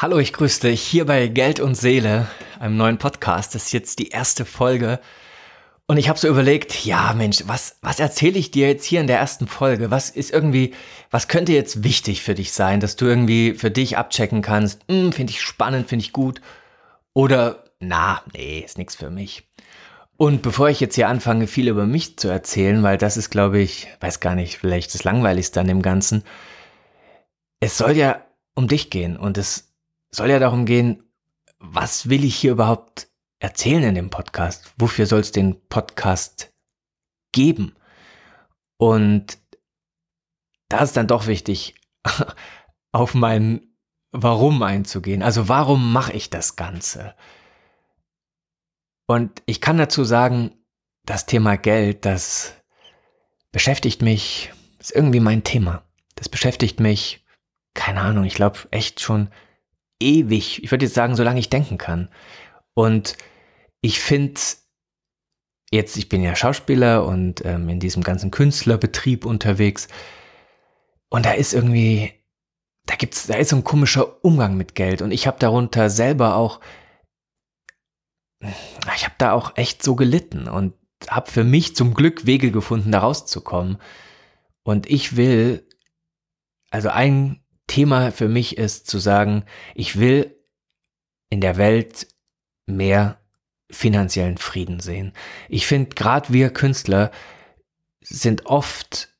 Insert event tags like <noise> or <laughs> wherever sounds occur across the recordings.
Hallo, ich grüße dich hier bei Geld und Seele, einem neuen Podcast. Das ist jetzt die erste Folge. Und ich habe so überlegt, ja Mensch, was, was erzähle ich dir jetzt hier in der ersten Folge? Was ist irgendwie, was könnte jetzt wichtig für dich sein, dass du irgendwie für dich abchecken kannst? Hm, finde ich spannend, finde ich gut. Oder, na, nee, ist nichts für mich. Und bevor ich jetzt hier anfange, viel über mich zu erzählen, weil das ist, glaube ich, weiß gar nicht, vielleicht das Langweiligste an dem Ganzen. Es soll ja um dich gehen und es soll ja darum gehen, was will ich hier überhaupt erzählen in dem Podcast? Wofür soll es den Podcast geben? Und da ist dann doch wichtig, <laughs> auf mein Warum einzugehen. Also warum mache ich das Ganze? Und ich kann dazu sagen, das Thema Geld, das beschäftigt mich, ist irgendwie mein Thema. Das beschäftigt mich, keine Ahnung, ich glaube echt schon ewig. Ich würde jetzt sagen, solange ich denken kann. Und ich finde jetzt, ich bin ja Schauspieler und ähm, in diesem ganzen Künstlerbetrieb unterwegs. Und da ist irgendwie, da gibt's, da ist so ein komischer Umgang mit Geld. Und ich habe darunter selber auch, ich habe da auch echt so gelitten und habe für mich zum Glück Wege gefunden, da rauszukommen. Und ich will, also ein Thema für mich ist zu sagen, ich will in der Welt mehr finanziellen Frieden sehen. Ich finde, gerade wir Künstler sind oft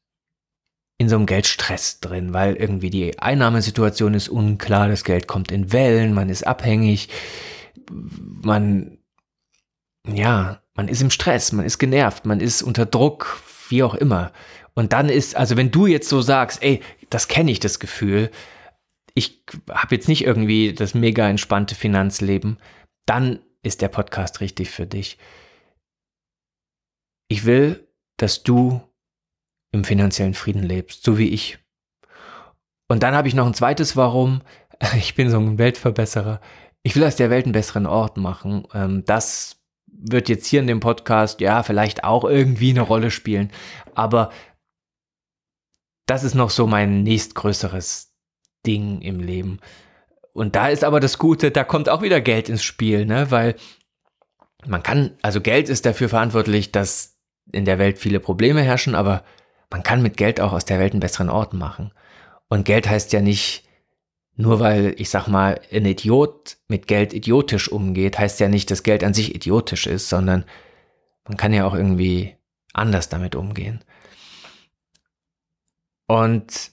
in so einem Geldstress drin, weil irgendwie die Einnahmesituation ist unklar, das Geld kommt in Wellen, man ist abhängig, man, ja, man ist im Stress, man ist genervt, man ist unter Druck, wie auch immer. Und dann ist, also wenn du jetzt so sagst, ey, das kenne ich, das Gefühl, ich habe jetzt nicht irgendwie das mega entspannte Finanzleben, dann ist der Podcast richtig für dich. Ich will, dass du im finanziellen Frieden lebst, so wie ich. Und dann habe ich noch ein zweites Warum. <laughs> Ich bin so ein Weltverbesserer. Ich will aus der Welt einen besseren Ort machen. Ähm, das wird jetzt hier in dem Podcast ja vielleicht auch irgendwie eine Rolle spielen. Aber das ist noch so mein nächstgrößeres Ding im Leben. Und da ist aber das Gute, da kommt auch wieder Geld ins Spiel, ne? Weil man kann, also Geld ist dafür verantwortlich, dass in der Welt viele Probleme herrschen, aber man kann mit Geld auch aus der Welt einen besseren Ort machen. Und Geld heißt ja nicht, nur weil, ich sag mal, ein Idiot mit Geld idiotisch umgeht, heißt ja nicht, dass Geld an sich idiotisch ist, sondern man kann ja auch irgendwie anders damit umgehen. Und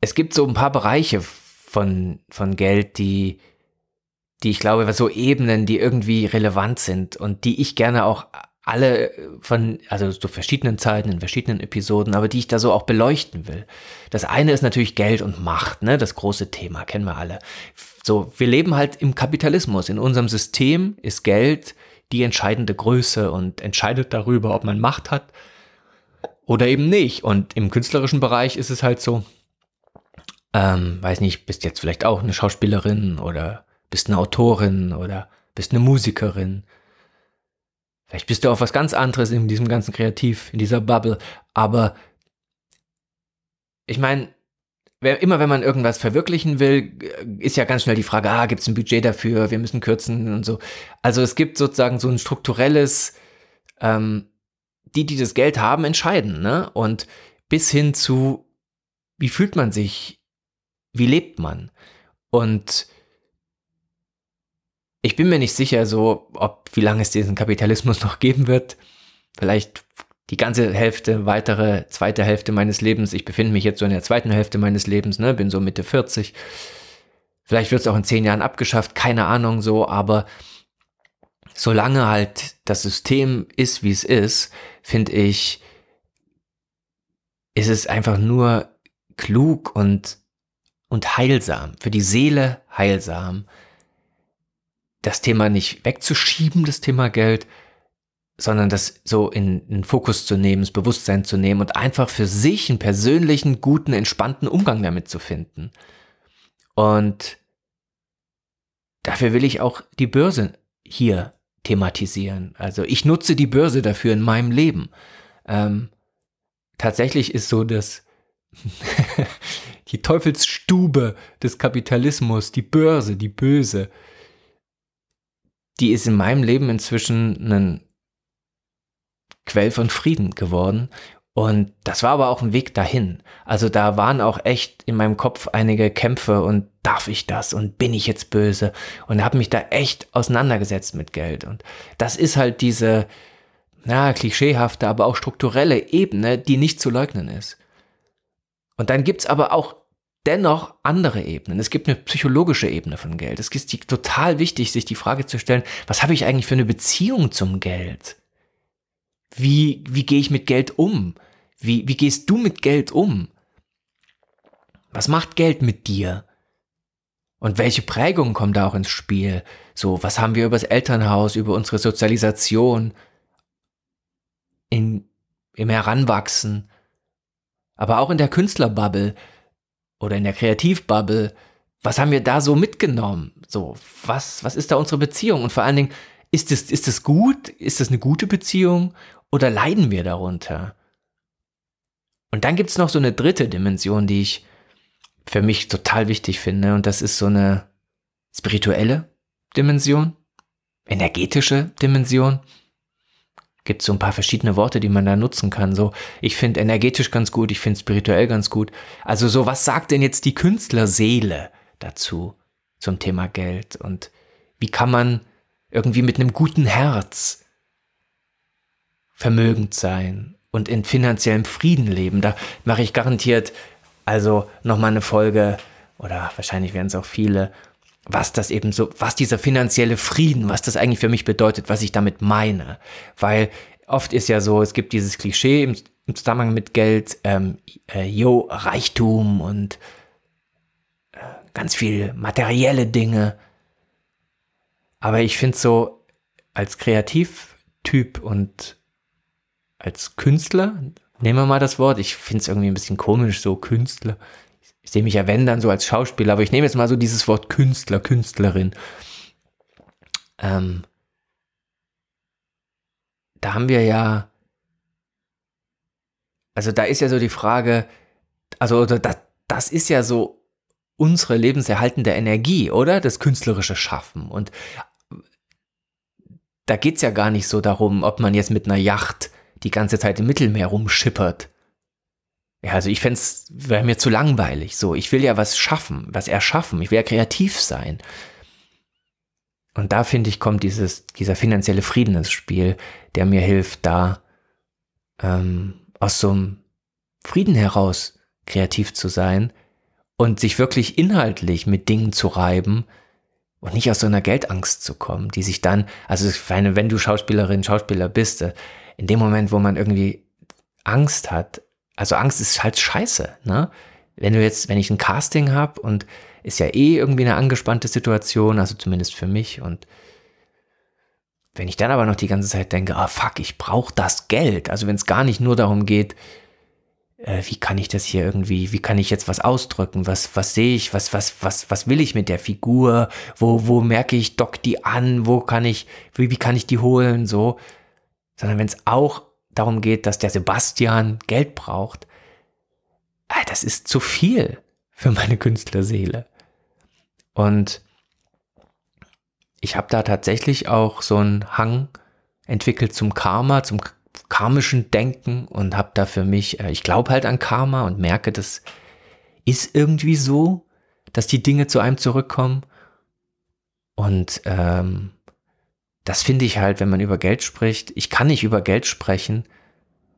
es gibt so ein paar Bereiche, von, von Geld, die, die ich glaube, so Ebenen, die irgendwie relevant sind und die ich gerne auch alle von, also zu verschiedenen Zeiten, in verschiedenen Episoden, aber die ich da so auch beleuchten will. Das eine ist natürlich Geld und Macht, ne, das große Thema, kennen wir alle. So, wir leben halt im Kapitalismus. In unserem System ist Geld die entscheidende Größe und entscheidet darüber, ob man Macht hat oder eben nicht. Und im künstlerischen Bereich ist es halt so, ähm, weiß nicht, bist jetzt vielleicht auch eine Schauspielerin oder bist eine Autorin oder bist eine Musikerin. Vielleicht bist du auch was ganz anderes in diesem ganzen Kreativ, in dieser Bubble. Aber ich meine, immer wenn man irgendwas verwirklichen will, ist ja ganz schnell die Frage, ah, gibt es ein Budget dafür, wir müssen kürzen und so. Also es gibt sozusagen so ein strukturelles, ähm, die, die das Geld haben, entscheiden, ne? Und bis hin zu, wie fühlt man sich wie lebt man? Und ich bin mir nicht sicher, so, ob, wie lange es diesen Kapitalismus noch geben wird. Vielleicht die ganze Hälfte, weitere zweite Hälfte meines Lebens. Ich befinde mich jetzt so in der zweiten Hälfte meines Lebens, ne, bin so Mitte 40. Vielleicht wird es auch in zehn Jahren abgeschafft, keine Ahnung so, aber solange halt das System ist, wie es ist, finde ich, ist es einfach nur klug und und heilsam, für die Seele heilsam, das Thema nicht wegzuschieben, das Thema Geld, sondern das so in den Fokus zu nehmen, das Bewusstsein zu nehmen und einfach für sich einen persönlichen, guten, entspannten Umgang damit zu finden. Und dafür will ich auch die Börse hier thematisieren. Also ich nutze die Börse dafür in meinem Leben. Ähm, tatsächlich ist so, dass <laughs> die Teufelsstube des Kapitalismus, die Börse, die Böse, die ist in meinem Leben inzwischen ein Quell von Frieden geworden. Und das war aber auch ein Weg dahin. Also da waren auch echt in meinem Kopf einige Kämpfe und darf ich das und bin ich jetzt böse und habe mich da echt auseinandergesetzt mit Geld. Und das ist halt diese, na, klischeehafte, aber auch strukturelle Ebene, die nicht zu leugnen ist. Und dann gibt's aber auch dennoch andere Ebenen. Es gibt eine psychologische Ebene von Geld. Es ist total wichtig, sich die Frage zu stellen, was habe ich eigentlich für eine Beziehung zum Geld? Wie, wie gehe ich mit Geld um? Wie, wie gehst du mit Geld um? Was macht Geld mit dir? Und welche Prägungen kommen da auch ins Spiel? So, was haben wir über das Elternhaus, über unsere Sozialisation in, im Heranwachsen, aber auch in der Künstlerbubble oder in der Kreativbubble? Was haben wir da so mitgenommen? So, was, was ist da unsere Beziehung? Und vor allen Dingen, ist es, ist es gut? Ist es eine gute Beziehung? Oder leiden wir darunter? Und dann gibt es noch so eine dritte Dimension, die ich für mich total wichtig finde. Und das ist so eine spirituelle Dimension, energetische Dimension. Gibt so ein paar verschiedene Worte, die man da nutzen kann. So, ich finde energetisch ganz gut, ich finde spirituell ganz gut. Also so, was sagt denn jetzt die Künstlerseele dazu zum Thema Geld? Und wie kann man irgendwie mit einem guten Herz vermögend sein und in finanziellem Frieden leben. Da mache ich garantiert also nochmal eine Folge oder wahrscheinlich werden es auch viele, was das eben so, was dieser finanzielle Frieden, was das eigentlich für mich bedeutet, was ich damit meine. Weil oft ist ja so, es gibt dieses Klischee im, im Zusammenhang mit Geld, ähm, äh, yo, Reichtum und äh, ganz viel materielle Dinge. Aber ich finde so als Kreativtyp und als Künstler, nehmen wir mal das Wort, ich finde es irgendwie ein bisschen komisch, so Künstler. Ich sehe mich ja, wenn, dann so als Schauspieler, aber ich nehme jetzt mal so dieses Wort Künstler, Künstlerin. Ähm, da haben wir ja, also da ist ja so die Frage, also das, das ist ja so unsere lebenserhaltende Energie, oder? Das künstlerische Schaffen. Und da geht es ja gar nicht so darum, ob man jetzt mit einer Yacht die ganze Zeit im Mittelmeer rumschippert. Ja, also ich fände es, wäre mir zu langweilig. So, ich will ja was schaffen, was erschaffen. Ich will ja kreativ sein. Und da finde ich, kommt dieses, dieser finanzielle Frieden ins Spiel, der mir hilft, da ähm, aus so einem Frieden heraus kreativ zu sein und sich wirklich inhaltlich mit Dingen zu reiben und nicht aus so einer Geldangst zu kommen, die sich dann, also wenn du Schauspielerin, Schauspieler bist, äh, in dem Moment, wo man irgendwie Angst hat, also Angst ist halt scheiße, ne? Wenn du jetzt, wenn ich ein Casting habe und ist ja eh irgendwie eine angespannte Situation, also zumindest für mich und wenn ich dann aber noch die ganze Zeit denke, ah oh, fuck, ich brauche das Geld, also wenn es gar nicht nur darum geht, äh, wie kann ich das hier irgendwie, wie kann ich jetzt was ausdrücken, was, was sehe ich, was, was, was, was will ich mit der Figur, wo, wo merke ich, dock die an, wo kann ich, wie, wie kann ich die holen, so, sondern wenn es auch darum geht, dass der Sebastian Geld braucht, das ist zu viel für meine Künstlerseele. Und ich habe da tatsächlich auch so einen Hang entwickelt zum Karma, zum karmischen Denken und habe da für mich, äh, ich glaube halt an Karma und merke, das ist irgendwie so, dass die Dinge zu einem zurückkommen. Und ähm, das finde ich halt, wenn man über Geld spricht. Ich kann nicht über Geld sprechen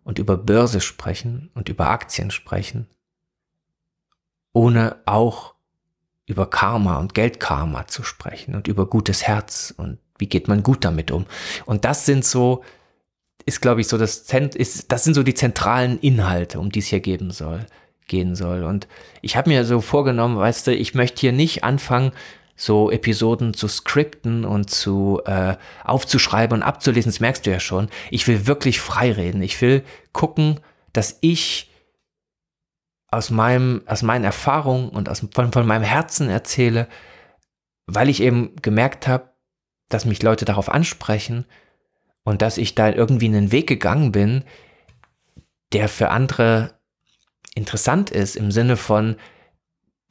und über Börse sprechen und über Aktien sprechen, ohne auch über Karma und Geldkarma zu sprechen und über gutes Herz und wie geht man gut damit um. Und das sind so, ist glaube ich so das, Zent ist, das sind so die zentralen Inhalte, um die es hier geben soll, gehen soll. Und ich habe mir so vorgenommen, weißt du, ich möchte hier nicht anfangen, so Episoden zu skripten und zu äh, aufzuschreiben und abzulesen, das merkst du ja schon. Ich will wirklich frei reden. Ich will gucken, dass ich aus meinem, aus meinen Erfahrungen und aus, von, von meinem Herzen erzähle, weil ich eben gemerkt habe, dass mich Leute darauf ansprechen und dass ich da irgendwie einen Weg gegangen bin, der für andere interessant ist im Sinne von,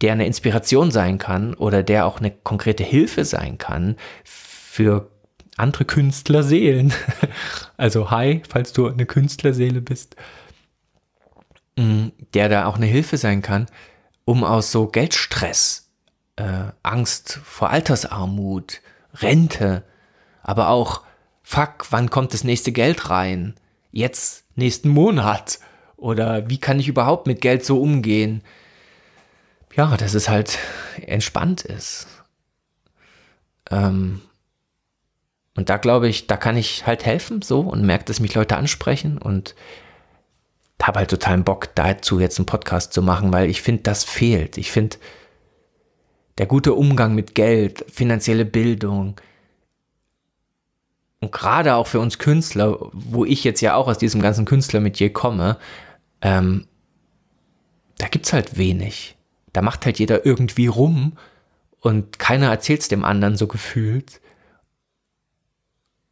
der eine Inspiration sein kann oder der auch eine konkrete Hilfe sein kann für andere Künstlerseelen. <laughs> Also hi, falls du eine Künstlerseele bist, mm, der da auch eine Hilfe sein kann, um aus so Geldstress, äh, Angst vor Altersarmut, Rente, aber auch fuck, wann kommt das nächste Geld rein? Jetzt, nächsten Monat. Oder wie kann ich überhaupt mit Geld so umgehen? Ja, dass es halt entspannt ist. Ähm, und da glaube ich, da kann ich halt helfen so und merke, dass mich Leute ansprechen und habe halt totalen Bock dazu jetzt einen Podcast zu machen, weil ich finde, das fehlt. Ich finde, der gute Umgang mit Geld, finanzielle Bildung, und gerade auch für uns Künstler, wo ich jetzt ja auch aus diesem ganzen Künstlermetier komme, ähm, da es halt wenig. Da macht halt jeder irgendwie rum und keiner erzählt es dem anderen so gefühlt.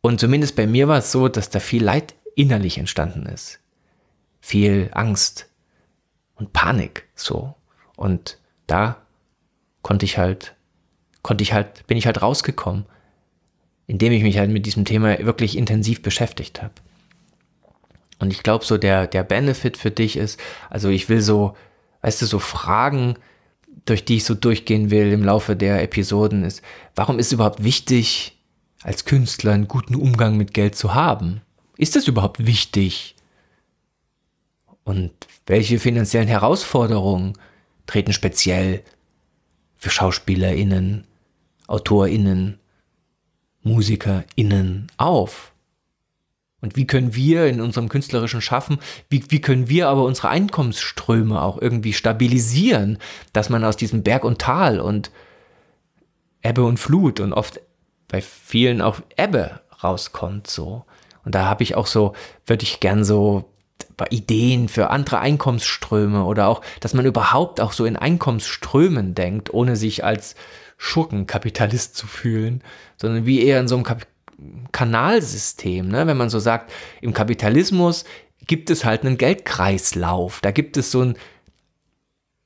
Und zumindest bei mir war es so, dass da viel Leid innerlich entstanden ist. Viel Angst und Panik, so. Und da konnte ich halt, konnte ich halt, bin ich halt rausgekommen indem ich mich halt mit diesem Thema wirklich intensiv beschäftigt habe. Und ich glaube, so der, der Benefit für dich ist, also ich will so, weißt du, so Fragen, durch die ich so durchgehen will im Laufe der Episoden, ist, warum ist es überhaupt wichtig, als Künstler einen guten Umgang mit Geld zu haben? Ist das überhaupt wichtig? Und welche finanziellen Herausforderungen treten speziell für SchauspielerInnen, AutorInnen MusikerInnen auf? Und wie können wir in unserem künstlerischen Schaffen, wie, wie können wir aber unsere Einkommensströme auch irgendwie stabilisieren, dass man aus diesem Berg und Tal und Ebbe und Flut und oft bei vielen auch Ebbe rauskommt so. Und da habe ich auch so, würde ich gern so Ideen für andere Einkommensströme oder auch, dass man überhaupt auch so in Einkommensströmen denkt, ohne sich als Schurkenkapitalist zu fühlen, sondern wie eher in so einem Kap Kanalsystem. Ne? Wenn man so sagt, im Kapitalismus gibt es halt einen Geldkreislauf. Da gibt es so ein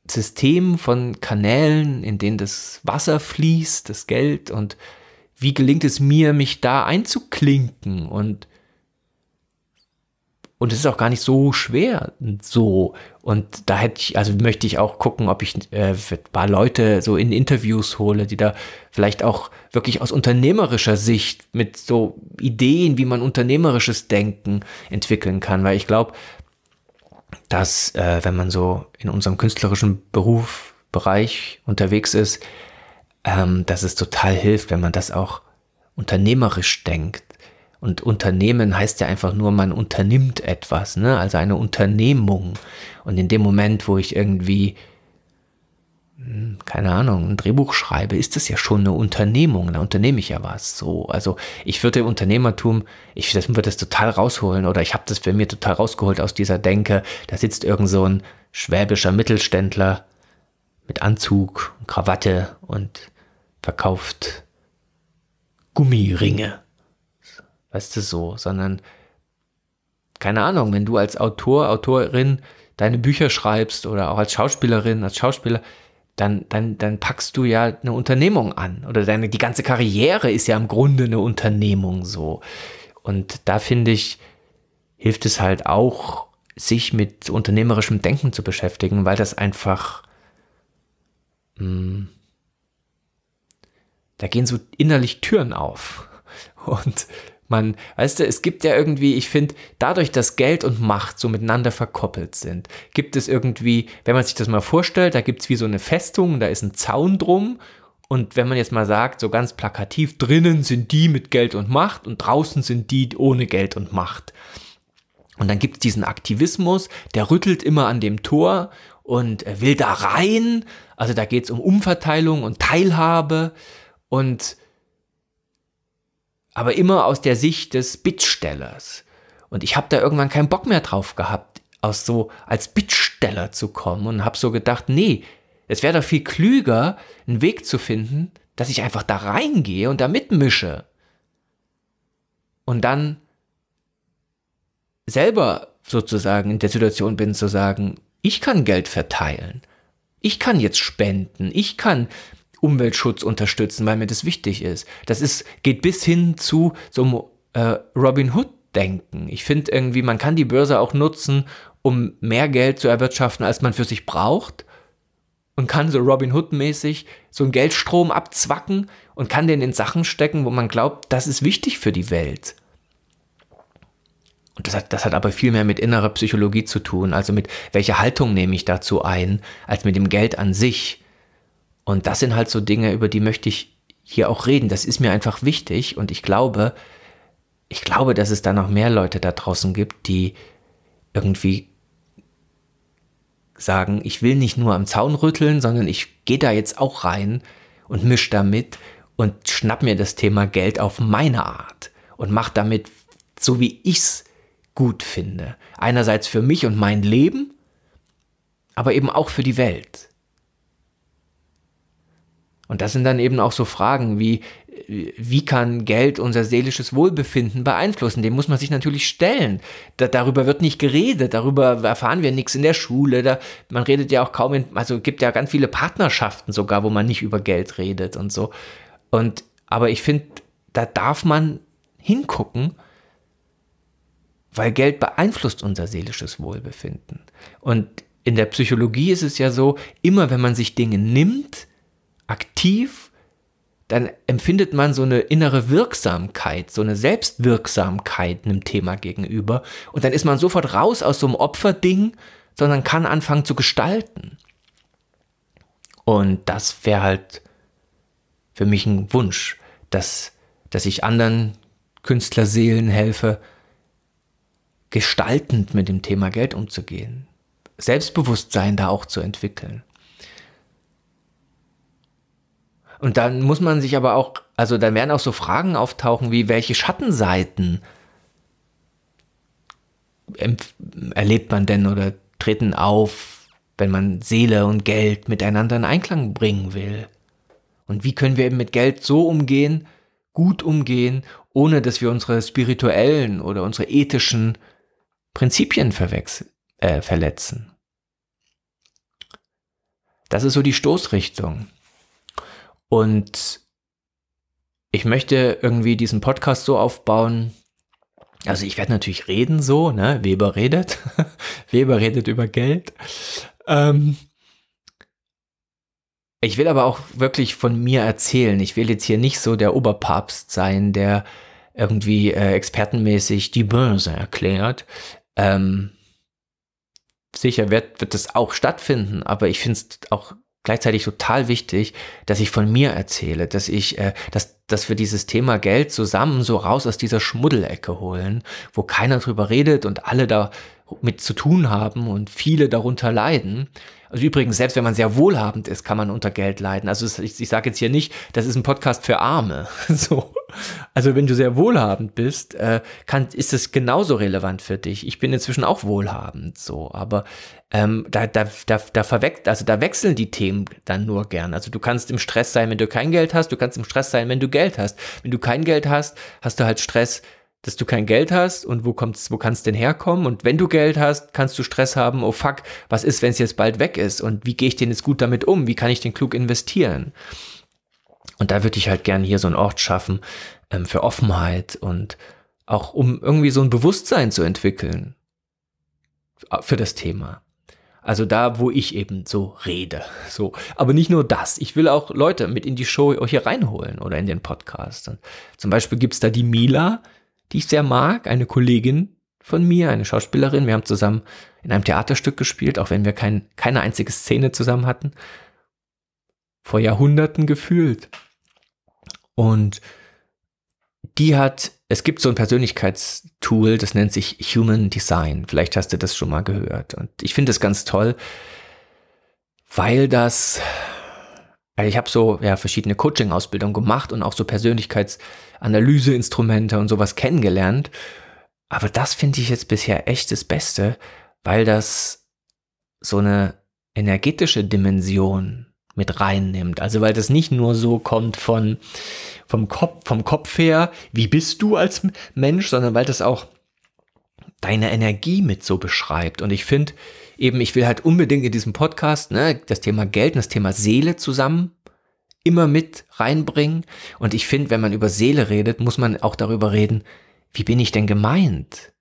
System von Kanälen, in denen das Wasser fließt, das Geld und wie gelingt es mir, mich da einzuklinken und und es ist auch gar nicht so schwer so. Und da hätte ich, also möchte ich auch gucken, ob ich äh, ein paar Leute so in Interviews hole, die da vielleicht auch wirklich aus unternehmerischer Sicht mit so Ideen, wie man unternehmerisches Denken entwickeln kann. Weil ich glaube, dass äh, wenn man so in unserem künstlerischen Berufsbereich unterwegs ist, ähm, dass es total hilft, wenn man das auch unternehmerisch denkt und Unternehmen heißt ja einfach nur, man unternimmt etwas, ne? also eine Unternehmung. Und in dem Moment, wo ich irgendwie, hm, keine Ahnung, ein Drehbuch schreibe, ist das ja schon eine Unternehmung, da unternehme ich ja was. So, also ich würde Unternehmertum, ich das würde das total rausholen oder ich habe das für mir total rausgeholt aus dieser Denke. Da sitzt irgend so ein schwäbischer Mittelständler mit Anzug, Krawatte und verkauft Gummiringe weißt du so, sondern keine Ahnung, wenn du als Autor, Autorin deine Bücher schreibst oder auch als Schauspielerin, als Schauspieler, dann, dann, dann packst du ja eine Unternehmung an. Oder deine, die ganze Karriere ist ja im Grunde eine Unternehmung so. Und da finde ich, hilft es halt auch, sich mit unternehmerischem Denken zu beschäftigen, weil das einfach, mh, hm, da gehen so innerlich Türen auf. <laughs> Und man, weißt du, es gibt ja irgendwie, ich finde, dadurch, dass Geld und Macht so miteinander verkoppelt sind, gibt es irgendwie, wenn man sich das mal vorstellt, da gibt es wie so eine Festung, da ist ein Zaun drum und wenn man jetzt mal sagt, so ganz plakativ, drinnen sind die mit Geld und Macht und draußen sind die ohne Geld und Macht. Und dann gibt es diesen Aktivismus, der rüttelt immer an dem Tor und will da rein. Also da geht es um Umverteilung und Teilhabe und aber immer aus der Sicht des Bittstellers. Und ich habe da irgendwann keinen Bock mehr drauf gehabt, aus so als Bittsteller zu kommen und habe so gedacht, nee, es wäre doch viel klüger, einen Weg zu finden, dass ich einfach da reingehe und da mitmische. Und dann selber sozusagen in der Situation bin zu sagen, ich kann Geld verteilen. ich kann jetzt spenden, ich kann Umweltschutz unterstützen, weil mir das wichtig ist. Das ist, geht bis hin zu so einem äh, Robin Hood denken. Ich finde irgendwie, man kann die Börse auch nutzen, um mehr Geld zu erwirtschaften, als man für sich braucht. Und kann so Robin Hood-mäßig so einen Geldstrom abzwacken und kann den in Sachen stecken, wo man glaubt, das ist wichtig für die Welt. Und das hat, das hat aber viel mehr mit innerer Psychologie zu tun, also mit welcher Haltung nehme ich dazu ein, als mit dem Geld an sich. Und das sind halt so Dinge, über die möchte ich hier auch reden. Das ist mir einfach wichtig und ich glaube, ich glaube, dass es da noch mehr Leute da draußen gibt, die irgendwie sagen, ich will nicht nur am Zaun rütteln, sondern ich gehe da jetzt auch rein und misch damit und schnapp mir das Thema Geld auf meine Art und mach damit so, wie ich's gut finde. Einerseits für mich und mein Leben, aber eben auch für die Welt. Und das sind dann eben auch so Fragen wie, wie kann Geld unser seelisches Wohlbefinden beeinflussen? Dem muss man sich natürlich stellen. Da, darüber wird nicht geredet, darüber erfahren wir nichts in der Schule. Da, man redet ja auch kaum in, also gibt ja ganz viele Partnerschaften sogar, wo man nicht über Geld redet und so. Und, aber ich finde, da darf man hingucken, weil Geld beeinflusst unser seelisches Wohlbefinden. Und in der Psychologie ist es ja so, immer wenn man sich Dinge nimmt, aktiv, dann empfindet man so eine innere Wirksamkeit, so eine Selbstwirksamkeit einem Thema gegenüber. Und dann ist man sofort raus aus so einem Opferding, sondern kann anfangen zu gestalten. Und das wäre halt für mich ein Wunsch, dass, dass ich anderen Künstlerseelen helfe, gestaltend mit dem Thema Geld umzugehen. Selbstbewusstsein da auch zu entwickeln. Und dann muss man sich aber auch, also dann werden auch so Fragen auftauchen wie, welche Schattenseiten erlebt man denn oder treten auf, wenn man Seele und Geld miteinander in Einklang bringen will? Und wie können wir eben mit Geld so umgehen, gut umgehen, ohne dass wir unsere spirituellen oder unsere ethischen Prinzipien äh, verletzen? Das ist so die Stoßrichtung. Und ich möchte irgendwie diesen Podcast so aufbauen. Also ich werde natürlich reden so, ne? Weber redet. <laughs> Weber redet über Geld. Ähm ich will aber auch wirklich von mir erzählen. Ich will jetzt hier nicht so der Oberpapst sein, der irgendwie äh, expertenmäßig die Börse erklärt. Ähm sicher wird, wird das auch stattfinden, aber ich finde es auch gleichzeitig total wichtig, dass ich von mir erzähle, dass ich, äh, dass, dass wir dieses Thema Geld zusammen so raus aus dieser Schmuddelecke holen, wo keiner drüber redet und alle da mit zu tun haben und viele darunter leiden. Also übrigens, selbst wenn man sehr wohlhabend ist, kann man unter Geld leiden. Also ich, ich sage jetzt hier nicht, das ist ein Podcast für Arme. <laughs> so. Also wenn du sehr wohlhabend bist, äh, kann, ist es genauso relevant für dich. Ich bin inzwischen auch wohlhabend, so, aber ähm, da, da, da, da verwechselt, also da wechseln die Themen dann nur gern. Also du kannst im Stress sein, wenn du kein Geld hast, du kannst im Stress sein, wenn du Geld hast. Wenn du kein Geld hast, hast du halt Stress, dass du kein Geld hast und wo kommt's, wo kannst denn herkommen? Und wenn du Geld hast, kannst du Stress haben, oh fuck, was ist, wenn es jetzt bald weg ist? Und wie gehe ich denn jetzt gut damit um? Wie kann ich den klug investieren? Und da würde ich halt gern hier so einen Ort schaffen ähm, für Offenheit und auch um irgendwie so ein Bewusstsein zu entwickeln für das Thema. Also da, wo ich eben so rede. <laughs> So. Aber nicht nur das. Ich will auch Leute mit in die Show hier reinholen oder in den Podcast. Und zum Beispiel gibt's da die Mila, die ich sehr mag, eine Kollegin von mir, eine Schauspielerin. Wir haben zusammen in einem Theaterstück gespielt, auch wenn wir kein, keine einzige Szene zusammen hatten. Vor Jahrhunderten gefühlt. Und die hat, es gibt so ein Persönlichkeitstool, das nennt sich Human Design. Vielleicht hast du das schon mal gehört. Und ich finde es ganz toll, weil das weil ich habe so ja verschiedene Coaching-Ausbildungen gemacht und auch so Persönlichkeitsanalyse-Instrumente und sowas kennengelernt. Aber das finde ich jetzt bisher echt das Beste, weil das so eine energetische Dimension mit reinnimmt. Also weil das nicht nur so kommt von vom Kopf vom Kopf her, wie bist du als Mensch, sondern weil das auch deine Energie mit so beschreibt. Und ich finde, eben, ich will halt unbedingt in diesem Podcast ne, das Thema Geld und das Thema Seele zusammen immer mit reinbringen. Und ich finde, wenn man über Seele redet, muss man auch darüber reden, wie bin ich denn gemeint?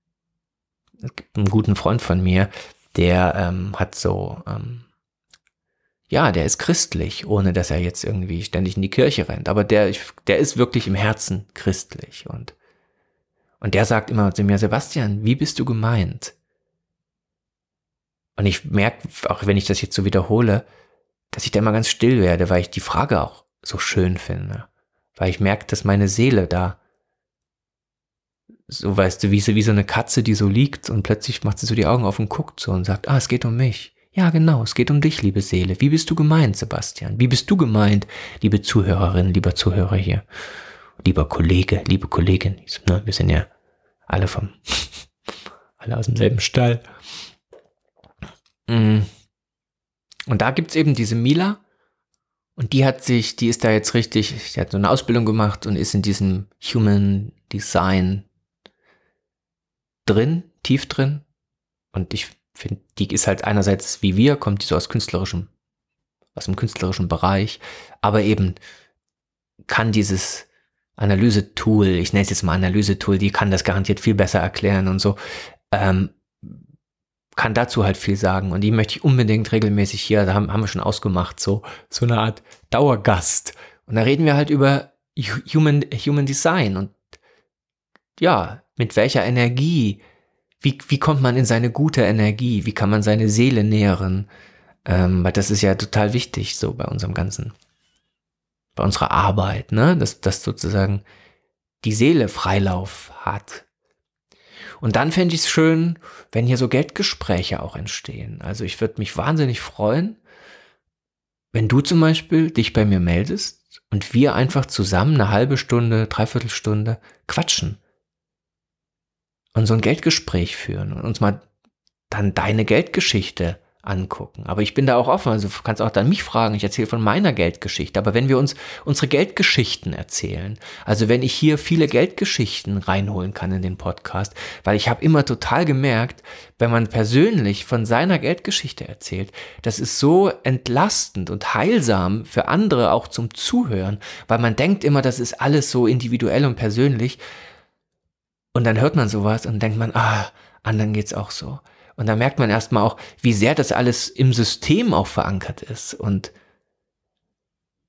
Es gibt einen guten Freund von mir, der ähm, hat so, ähm, ja, der ist christlich, ohne dass er jetzt irgendwie ständig in die Kirche rennt. Aber der, der ist wirklich im Herzen christlich und und der sagt immer zu mir, Sebastian, wie bist du gemeint? Und ich merke, auch wenn ich das jetzt so wiederhole, dass ich da immer ganz still werde, weil ich die Frage auch so schön finde. Weil ich merke, dass meine Seele da, so weißt du, wie so, wie so eine Katze, die so liegt und plötzlich macht sie so die Augen auf und guckt so und sagt, ah, es geht um mich. Ja, genau, es geht um dich, liebe Seele. Wie bist du gemeint, Sebastian? Wie bist du gemeint, liebe Zuhörerin, lieber Zuhörer hier? Lieber Kollege, liebe Kollegin, ne, wir sind ja alle vom, <laughs> alle aus demselben Stall. Mm. Und da gibt's eben diese Mila. Und die hat sich, die ist da jetzt richtig, die hat so eine Ausbildung gemacht und ist in diesem Human Design drin, tief drin. Und ich finde, die ist halt einerseits wie wir, kommt die so aus künstlerischem, aus dem künstlerischen Bereich, aber eben kann dieses Analysetool, ich nenne es jetzt mal Analysetool, die kann das garantiert viel besser erklären und so, ähm, kann dazu halt viel sagen. Und die möchte ich unbedingt regelmäßig hier, da haben, haben wir schon ausgemacht, so, so eine Art Dauergast. Und da reden wir halt über Human, Human Design und ja, mit welcher Energie, wie, wie kommt man in seine gute Energie, wie kann man seine Seele nähren, ähm, weil das ist ja total wichtig so bei unserem ganzen bei unserer Arbeit, ne? dass, dass sozusagen die Seele Freilauf hat. Und dann fände ich es schön, wenn hier so Geldgespräche auch entstehen. Also ich würde mich wahnsinnig freuen, wenn du zum Beispiel dich bei mir meldest und wir einfach zusammen eine halbe Stunde, dreiviertel Stunde quatschen und so ein Geldgespräch führen und uns mal dann deine Geldgeschichte angucken. Aber ich bin da auch offen. Also du kannst auch dann mich fragen. Ich erzähle von meiner Geldgeschichte. Aber wenn wir uns unsere Geldgeschichten erzählen, also wenn ich hier viele Geldgeschichten reinholen kann in den Podcast, weil ich habe immer total gemerkt, wenn man persönlich von seiner Geldgeschichte erzählt, das ist so entlastend und heilsam für andere auch zum Zuhören, weil man denkt immer, das ist alles so individuell und persönlich. Und dann hört man sowas und denkt man, ah, anderen geht's auch so. Und da merkt man erstmal auch, wie sehr das alles im System auch verankert ist und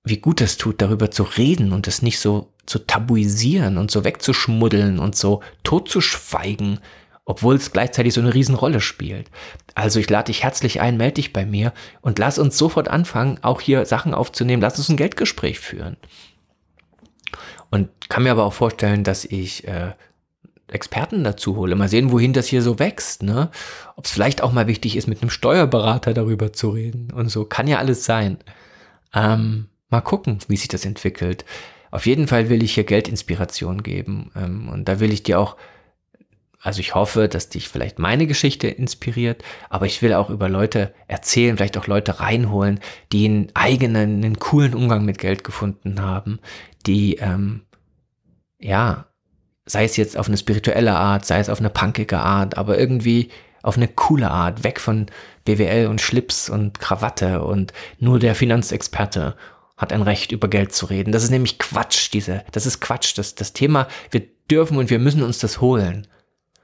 wie gut es tut, darüber zu reden und es nicht so zu tabuisieren und so wegzuschmuddeln und so totzuschweigen, obwohl es gleichzeitig so eine Riesenrolle spielt. Also ich lade dich herzlich ein, melde dich bei mir und lass uns sofort anfangen, auch hier Sachen aufzunehmen, lass uns ein Geldgespräch führen. Und kann mir aber auch vorstellen, dass ich äh, Experten dazu hole. Mal sehen, wohin das hier so wächst, ne? Ob es vielleicht auch mal wichtig ist, mit einem Steuerberater darüber zu reden und so. Kann ja alles sein. Ähm, mal gucken, wie sich das entwickelt. Auf jeden Fall will ich hier Geldinspiration geben. Ähm, und da will ich dir auch, also ich hoffe, dass dich vielleicht meine Geschichte inspiriert, aber ich will auch über Leute erzählen, vielleicht auch Leute reinholen, die einen eigenen, einen coolen Umgang mit Geld gefunden haben, die, ähm, ja, sei es jetzt auf eine spirituelle Art, sei es auf eine punkige Art, aber irgendwie auf eine coole Art, weg von BWL und Schlips und Krawatte und nur der Finanzexperte hat ein Recht, über Geld zu reden. Das ist nämlich Quatsch, diese, das ist Quatsch. Das, das Thema, wir dürfen und wir müssen uns das holen.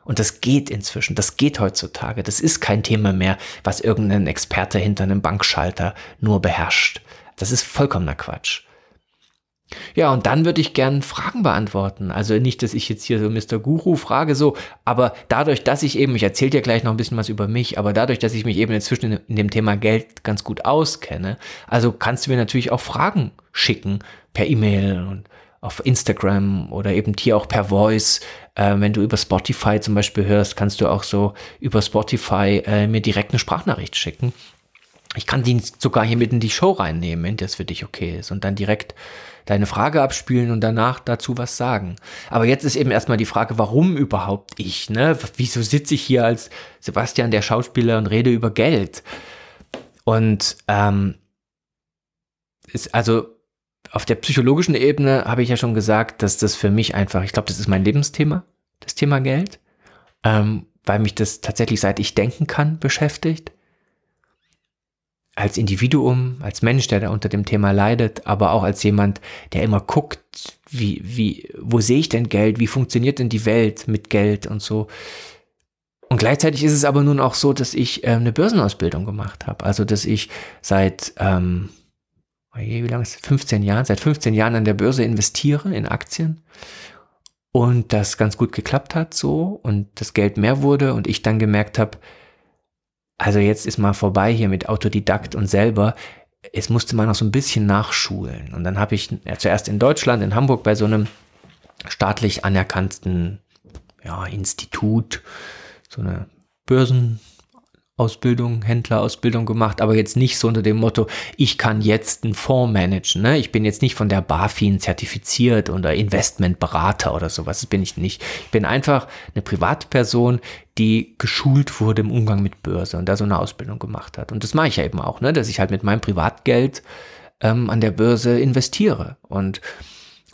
Und das geht inzwischen, das geht heutzutage. Das ist kein Thema mehr, was irgendein Experte hinter einem Bankschalter nur beherrscht. Das ist vollkommener Quatsch. Ja, und dann würde ich gern Fragen beantworten. Also nicht, dass ich jetzt hier so Mr. Guru frage, so, aber dadurch, dass ich eben, ich erzähle dir gleich noch ein bisschen was über mich, aber dadurch, dass ich mich eben inzwischen in dem Thema Geld ganz gut auskenne, also kannst du mir natürlich auch Fragen schicken per E-Mail und auf Instagram oder eben hier auch per Voice. Äh, wenn du über Spotify zum Beispiel hörst, kannst du auch so über Spotify äh, mir direkt eine Sprachnachricht schicken. Ich kann die sogar hier mit in die Show reinnehmen, wenn das für dich okay ist und dann direkt deine Frage abspielen und danach dazu was sagen. Aber jetzt ist eben erstmal die Frage, warum überhaupt ich? Ne? Wieso sitze ich hier als Sebastian, der Schauspieler, und rede über Geld? Und ähm, ist also auf der psychologischen Ebene habe ich ja schon gesagt, dass das für mich einfach, ich glaube, das ist mein Lebensthema, das Thema Geld, ähm, weil mich das tatsächlich seit ich denken kann beschäftigt. Als Individuum, als Mensch, der da unter dem Thema leidet, aber auch als jemand, der immer guckt, wie, wie, wo sehe ich denn Geld? Wie funktioniert denn die Welt mit Geld und so? Und gleichzeitig ist es aber nun auch so, dass ich äh, eine Börsenausbildung gemacht habe. Also, dass ich seit, ähm, wie lange ist es? 15 Jahren, seit 15 Jahren an der Börse investiere in Aktien und das ganz gut geklappt hat so und das Geld mehr wurde und ich dann gemerkt habe, also jetzt ist mal vorbei hier mit Autodidakt und selber. Es musste man noch so ein bisschen nachschulen. Und dann habe ich ja, zuerst in Deutschland, in Hamburg, bei so einem staatlich anerkannten ja, Institut, so eine Börsen, Ausbildung, Händlerausbildung gemacht, aber jetzt nicht so unter dem Motto, ich kann jetzt einen Fonds managen. Ne? Ich bin jetzt nicht von der BaFin zertifiziert oder Investmentberater oder sowas. Das bin ich nicht. Ich bin einfach eine Privatperson, die geschult wurde im Umgang mit Börse und da so eine Ausbildung gemacht hat. Und das mache ich ja eben auch, ne? dass ich halt mit meinem Privatgeld ähm, an der Börse investiere. Und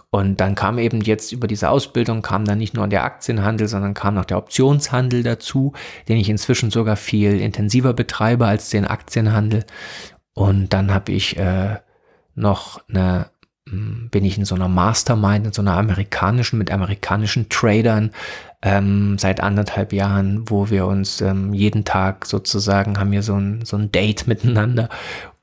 und dann kam eben jetzt über diese Ausbildung, kam dann nicht nur der Aktienhandel, sondern kam noch der Optionshandel dazu, den ich inzwischen sogar viel intensiver betreibe als den Aktienhandel. Und dann habe ich äh, noch eine, bin ich in so einer Mastermind, in so einer amerikanischen, mit amerikanischen Tradern ähm, seit anderthalb Jahren, wo wir uns ähm, jeden Tag sozusagen haben wir so ein, so ein Date miteinander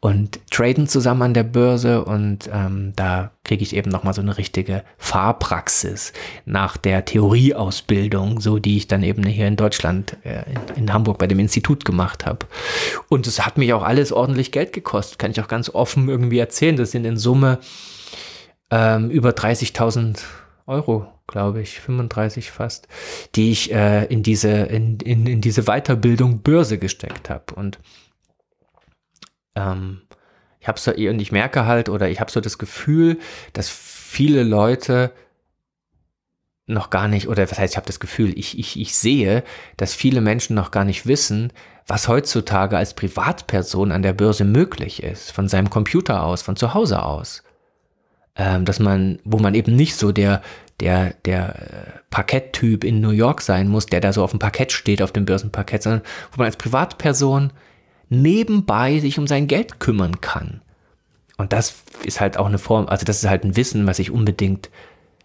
und traden zusammen an der Börse und ähm, da kriege ich eben nochmal so eine richtige Fahrpraxis nach der Theorieausbildung, so die ich dann eben hier in Deutschland, äh, in, in, Hamburg bei dem Institut gemacht habe. Und es hat mich auch alles ordentlich Geld gekostet, kann ich auch ganz offen irgendwie erzählen. Das sind in Summe ähm, über 30.000 Euro, glaube ich, 35 fast, die ich äh, in, diese, in, in, in diese Weiterbildung Börse gesteckt habe. Und ähm, ich habe so und ich merke halt oder ich habe so das Gefühl, dass viele Leute noch gar nicht oder was heißt, ich habe das Gefühl, ich, ich, ich sehe, dass viele Menschen noch gar nicht wissen, was heutzutage als Privatperson an der Börse möglich ist, von seinem Computer aus, von zu Hause aus. Ähm, dass man, wo man eben nicht so der, der, der äh, Parketttyp in New York sein muss, der da so auf dem Parkett steht, auf dem Börsenparkett, sondern wo man als Privatperson nebenbei sich um sein Geld kümmern kann. Und das ist halt auch eine Form, also das ist halt ein Wissen, was ich unbedingt,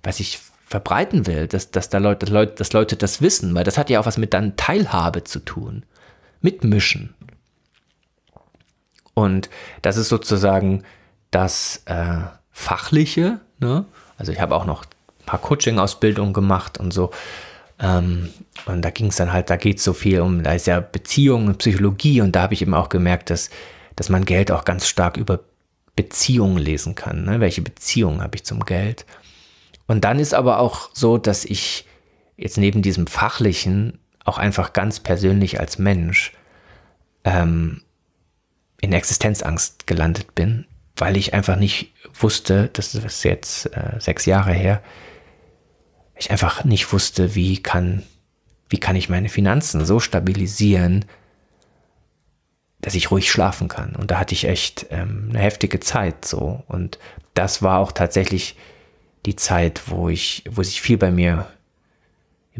was ich verbreiten will, dass, dass da Leute, dass Leute, dass Leute das wissen, weil das hat ja auch was mit dann Teilhabe zu tun. Mitmischen. Und das ist sozusagen das äh, Fachliche. Ne? Also ich habe auch noch ein paar Coaching-Ausbildungen gemacht und so. Ähm, und da ging es dann halt, da geht es so viel um, da ist ja Beziehung und Psychologie und da habe ich eben auch gemerkt, dass, dass man Geld auch ganz stark über Beziehungen lesen kann. Ne? Welche Beziehungen habe ich zum Geld? Und dann ist aber auch so, dass ich jetzt neben diesem fachlichen auch einfach ganz persönlich als Mensch ähm, in Existenzangst gelandet bin, weil ich einfach nicht wusste, das ist jetzt äh, sechs Jahre her, ich einfach nicht wusste, wie kann, wie kann ich meine Finanzen so stabilisieren, dass ich ruhig schlafen kann. Und da hatte ich echt ähm, eine heftige Zeit so. Und das war auch tatsächlich die Zeit, wo ich, wo sich viel bei mir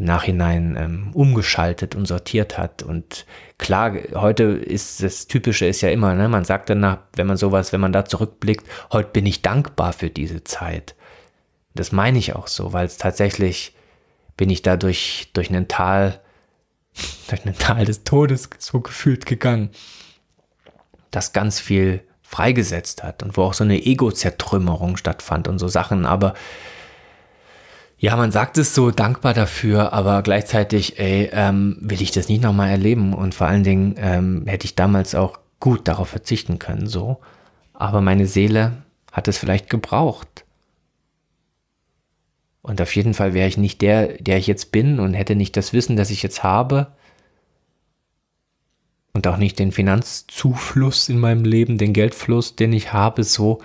im Nachhinein ähm, umgeschaltet und sortiert hat. Und klar, heute ist das Typische ist ja immer, ne, man sagt danach, wenn man sowas, wenn man da zurückblickt, heute bin ich dankbar für diese Zeit. Das meine ich auch so, weil es tatsächlich bin ich da durch, durch ein Tal, <laughs> durch ein Tal des Todes so gefühlt gegangen, das ganz viel freigesetzt hat und wo auch so eine Ego-Zertrümmerung stattfand und so Sachen, aber ja, man sagt es so dankbar dafür, aber gleichzeitig, ey, ähm, will ich das nicht nochmal erleben und vor allen Dingen ähm, hätte ich damals auch gut darauf verzichten können, so. Aber meine Seele hat es vielleicht gebraucht. Und auf jeden Fall wäre ich nicht der, der ich jetzt bin und hätte nicht das Wissen, das ich jetzt habe. Und auch nicht den Finanzzufluss in meinem Leben, den Geldfluss, den ich habe, so,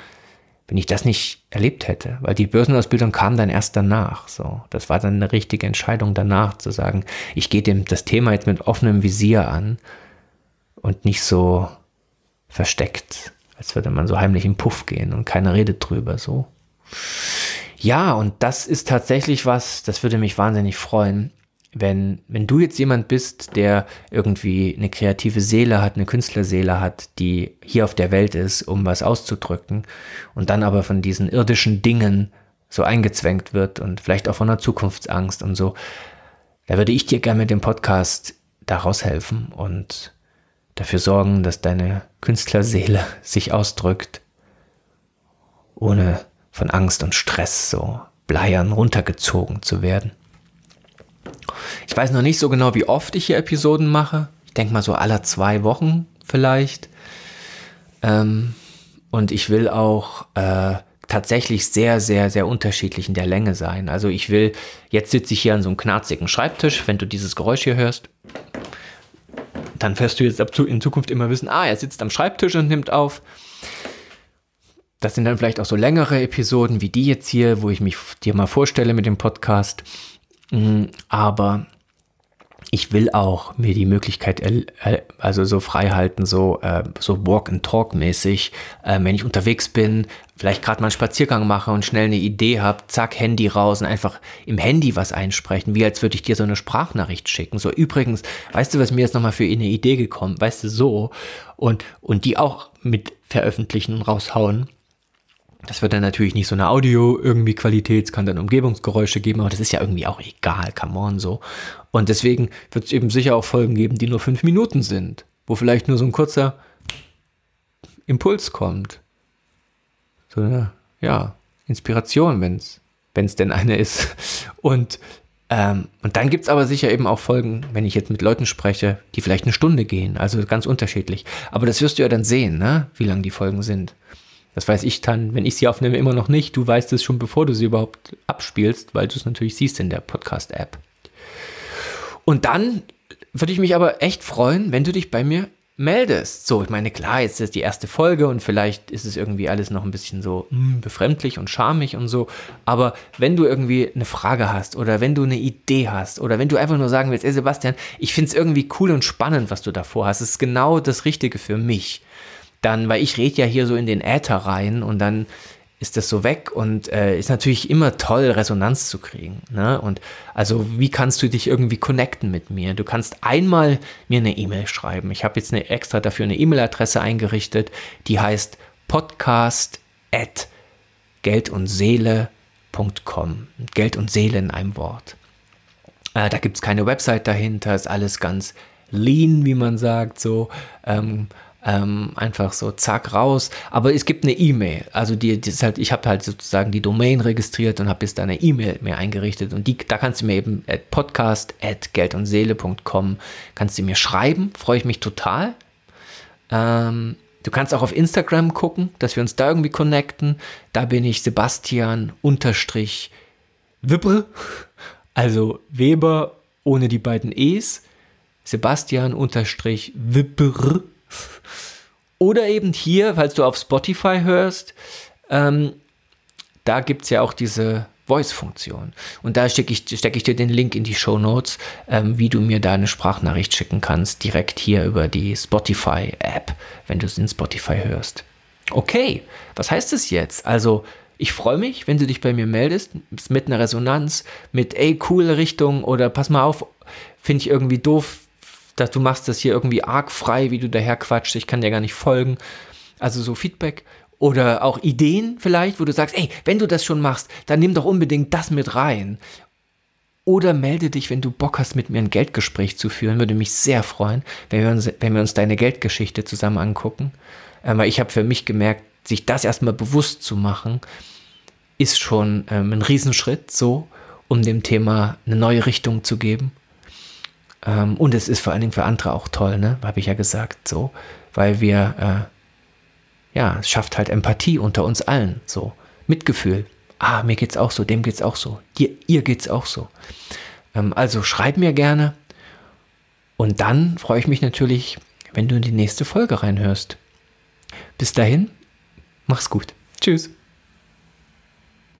wenn ich das nicht erlebt hätte. Weil die Börsenausbildung kam dann erst danach. So, das war dann eine richtige Entscheidung danach, zu sagen, ich gehe dem das Thema jetzt mit offenem Visier an und nicht so versteckt, als würde man so heimlich im Puff gehen und keiner redet drüber, so. Ja, und das ist tatsächlich was, das würde mich wahnsinnig freuen, wenn, wenn du jetzt jemand bist, der irgendwie eine kreative Seele hat, eine Künstlerseele hat, die hier auf der Welt ist, um was auszudrücken und dann aber von diesen irdischen Dingen so eingezwängt wird und vielleicht auch von der Zukunftsangst und so, da würde ich dir gerne mit dem Podcast daraus helfen und dafür sorgen, dass deine Künstlerseele <laughs> sich ausdrückt, ohne von Angst und Stress so bleiern runtergezogen zu werden. Ich weiß noch nicht so genau, wie oft ich hier Episoden mache. Ich denke mal so alle zwei Wochen vielleicht. Ähm, und ich will auch äh, tatsächlich sehr, sehr, sehr unterschiedlich in der Länge sein. Also ich will, jetzt sitze ich hier an so einem knarzigen Schreibtisch, wenn du dieses Geräusch hier hörst, dann wirst du jetzt in Zukunft immer wissen, ah, er sitzt am Schreibtisch und nimmt auf. Das sind dann vielleicht auch so längere Episoden wie die jetzt hier, wo ich mich dir mal vorstelle mit dem Podcast. Mm, aber ich will auch mir die Möglichkeit, also so frei halten, so, äh, so Walk and Talk mäßig, äh, wenn ich unterwegs bin, vielleicht gerade mal einen Spaziergang mache und schnell eine Idee habe, zack, Handy raus und einfach im Handy was einsprechen, wie als würde ich dir so eine Sprachnachricht schicken. So, übrigens, weißt du, was mir jetzt nochmal für eine Idee gekommen, weißt du, so, und, und die auch mit veröffentlichen und raushauen. Das wird dann natürlich nicht so eine Audio irgendwie Qualität, es kann dann Umgebungsgeräusche geben, aber das ist ja irgendwie auch egal, come on so. Und deswegen wird es eben sicher auch Folgen geben, die nur fünf Minuten sind, wo vielleicht nur so ein kurzer Impuls kommt. So eine, ja, Inspiration, wenn es denn eine ist. Und, ähm, und dann gibt es aber sicher eben auch Folgen, wenn ich jetzt mit Leuten spreche, die vielleicht eine Stunde gehen, also ganz unterschiedlich. Aber das wirst du ja dann sehen, ne? wie lang die Folgen sind. Das weiß ich dann, wenn ich sie aufnehme, immer noch nicht. Du weißt es schon, bevor du sie überhaupt abspielst, weil du es natürlich siehst in der Podcast-App. Und dann würde ich mich aber echt freuen, wenn du dich bei mir meldest. So, ich meine, klar, jetzt ist die erste Folge und vielleicht ist es irgendwie alles noch ein bisschen so mh, hm, befremdlich und schamig und so. Aber wenn du irgendwie eine Frage hast oder wenn du eine Idee hast oder wenn du einfach nur sagen willst, ey Sebastian, ich finde es irgendwie cool und spannend, was du davor hast. Es ist genau das Richtige für mich dann, weil ich rede ja hier so in den Äther rein und dann ist das so weg und äh, ist natürlich immer toll, Resonanz zu kriegen. Ne? Und also, wie kannst du dich irgendwie connecten mit mir? Du kannst einmal mir eine E-Mail schreiben. Ich habe jetzt eine, extra dafür eine E-Mail-Adresse eingerichtet, die heißt podcast at geldundseele.com. Geld und Seele in einem Wort. Äh, da gibt es keine Website dahinter, ist alles ganz lean, wie man sagt, so. Ähm, ähm, einfach so zack raus. Aber es gibt eine E-Mail. Also die, die halt, ich habe halt sozusagen die Domain registriert und habe bis da eine E-Mail mir eingerichtet. Und die, da kannst du mir eben at podcast at geldundseele.com kannst du mir schreiben. Freue ich mich total. Ähm, du kannst auch auf Instagram gucken, dass wir uns da irgendwie connecten. Da bin ich Sebastian unterstrich Wibbre, <laughs> also Weber ohne die beiden E's. Sebastian unterstrich Wibber oder eben hier, falls du auf Spotify hörst, ähm, da gibt es ja auch diese Voice-Funktion. Und da stecke ich, steck ich dir den Link in die Show Notes, ähm, wie du mir da eine Sprachnachricht schicken kannst, direkt hier über die Spotify-App, wenn du es in Spotify hörst. Okay, was heißt es jetzt? Also, ich freue mich, wenn du dich bei mir meldest, mit einer Resonanz, mit, ey, coole Richtung oder pass mal auf, finde ich irgendwie doof, dass du machst das hier irgendwie arg frei, wie du daher quatschst, ich kann dir gar nicht folgen. Also so Feedback oder auch Ideen vielleicht, wo du sagst, ey, wenn du das schon machst, dann nimm doch unbedingt das mit rein. Oder melde dich, wenn du Bock hast, mit mir ein Geldgespräch zu führen. Würde mich sehr freuen, wenn wir uns, wenn wir uns deine Geldgeschichte zusammen angucken. Aber ähm, ich habe für mich gemerkt, sich das erstmal bewusst zu machen, ist schon ähm, ein Riesenschritt, so, um dem Thema eine neue Richtung zu geben. Ähm, und es ist vor allen Dingen für andere auch toll, ne? Habe ich ja gesagt, so, weil wir, äh, ja, es schafft halt Empathie unter uns allen, so. Mitgefühl. Ah, mir geht's auch so, dem geht's auch so, dir, ihr geht's auch so. Ähm, also schreib mir gerne. Und dann freue ich mich natürlich, wenn du in die nächste Folge reinhörst. Bis dahin, mach's gut. Tschüss.